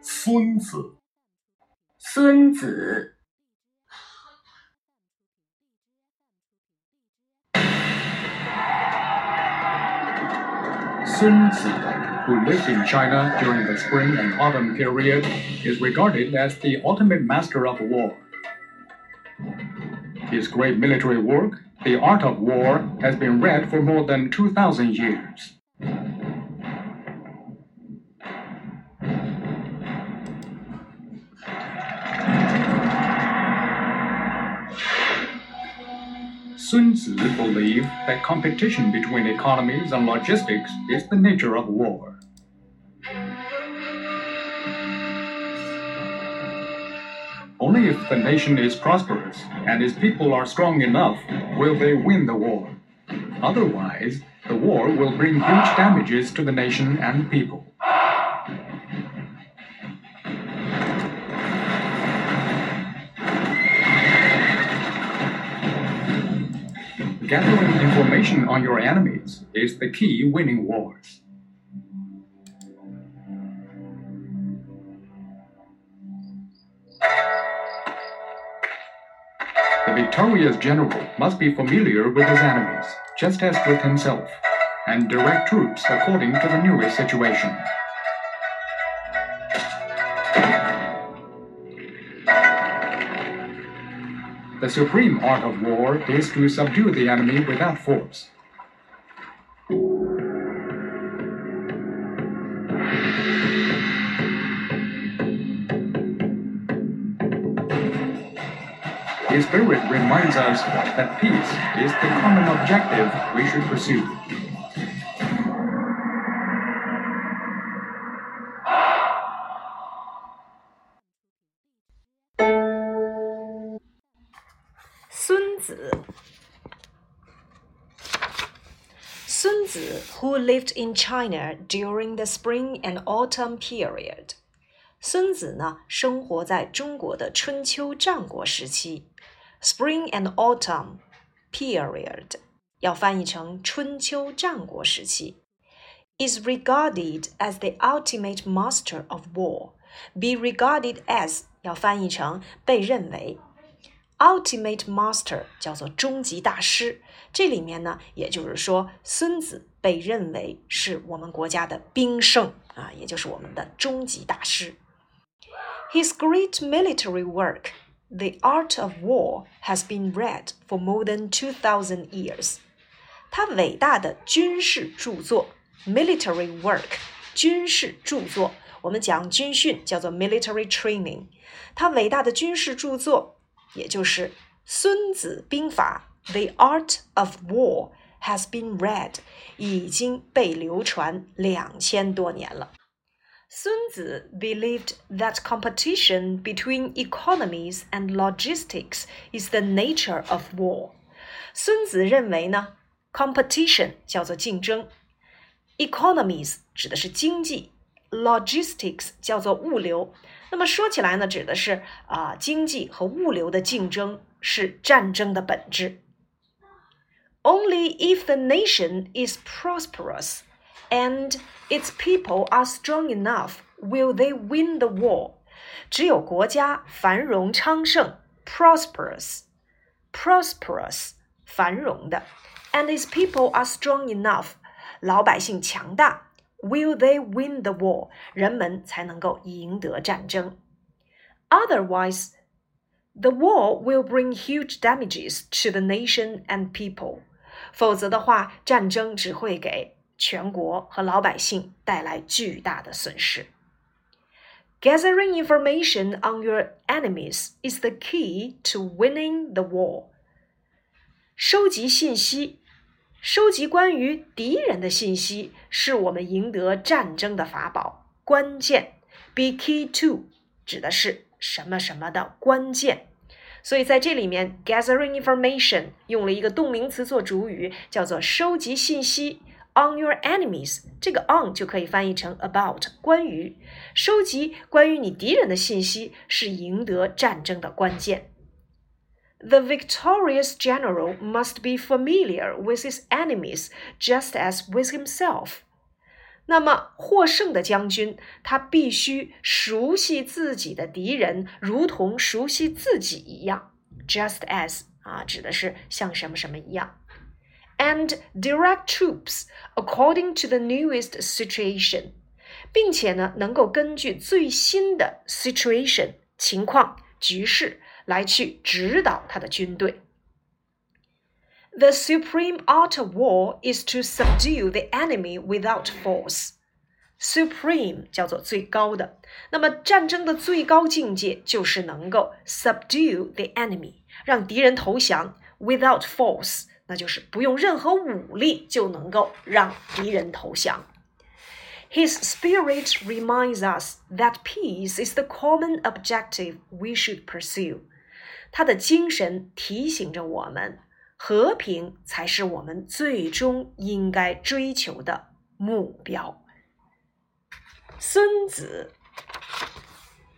孙子，孙子，孙子 who lived in China during the spring and autumn period, is regarded as the ultimate master of war. His great military work, The Art of War, has been read for more than 2,000 years. 孙子 believed that competition between economies and logistics is the nature of war. Only if the nation is prosperous and its people are strong enough will they win the war. Otherwise, the war will bring huge damages to the nation and people. Gathering information on your enemies is the key winning wars. The victorious general must be familiar with his enemies, just as with himself, and direct troops according to the newest situation. The supreme art of war is to subdue the enemy without force. His spirit reminds us that peace is the common objective we should pursue. 子。孙子 who lived in China during the spring and autumn period。孙子呢，生活在中国的春秋战国时期。Spring and autumn period 要翻译成春秋战国时期。Is regarded as the ultimate master of war. Be regarded as 要翻译成被认为。 Ultimate master 叫做终极大师，这里面呢，也就是说，孙子被认为是我们国家的兵圣啊，也就是我们的终极大师。His great military work, The Art of War, has been read for more than two thousand years. 他伟大的军事着作，military work，军事着作，我们讲军训叫做 military training。他伟大的军事着作。 也就是《孙子兵法》（The Art of War） has been read，已经被流传两千多年了。孙子 believed that competition between economies and logistics is the nature of war。孙子认为呢，competition 叫做竞争，economies 指的是经济 ，logistics 叫做物流。那么说起来呢，指的是啊，经济和物流的竞争是战争的本质。Only if the nation is prosperous and its people are strong enough will they win the war。只有国家繁荣昌盛，prosperous，prosperous，繁荣的，and its people are strong enough，老百姓强大。 will they win the war？人们才能够赢得战争。Otherwise, the war will bring huge damages to the nation and people。否则的话，战争只会给全国和老百姓带来巨大的损失。Gathering information on your enemies is the key to winning the war。收集信息 收集关于敌人的信息是我们赢得战争的法宝。关键，be key to 指的是什么什么的关键。所以在这里面，gathering information 用了一个动名词做主语，叫做收集信息。On your enemies，这个 on 就可以翻译成 about 关于。收集关于你敌人的信息是赢得战争的关键。The victorious general must be familiar with his enemies just as with himself. 那么获胜的将军，他必须熟悉自己的敌人，如同熟悉自己一样，just as 啊，指的是像什么什么一样。And direct troops according to the newest situation，并且呢，能够根据最新的 situation 情况局势 来去指导他的军队。The supreme art of war is to subdue the enemy without force. Supreme 叫做最高的，那么战争的最高境界就是能够 subdue the enemy，让敌人投降 without force，那就是不用任何武力就能够让敌人投降。His spirit reminds us that peace is the common objective we should pursue. 他的精神提醒着我们。和平才是我们最终应该追求的目标。孙子，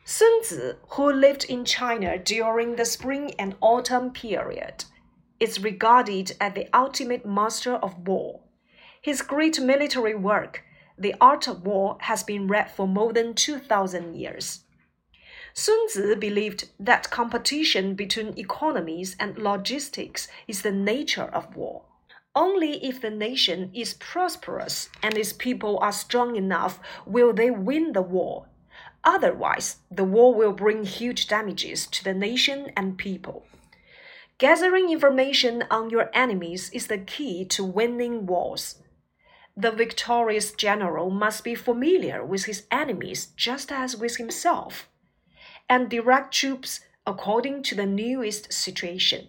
孙子 who lived in China during the spring and autumn period is regarded as the ultimate master of war. His great military work, The Art of War, has been read for more than 2,000 years. Sun Tzu believed that competition between economies and logistics is the nature of war. Only if the nation is prosperous and its people are strong enough will they win the war. Otherwise, the war will bring huge damages to the nation and people. Gathering information on your enemies is the key to winning wars. The victorious general must be familiar with his enemies just as with himself and direct troops according to the newest situation.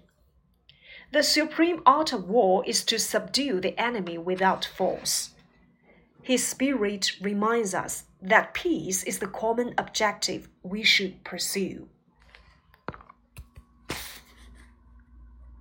The supreme art of war is to subdue the enemy without force. His spirit reminds us that peace is the common objective we should pursue.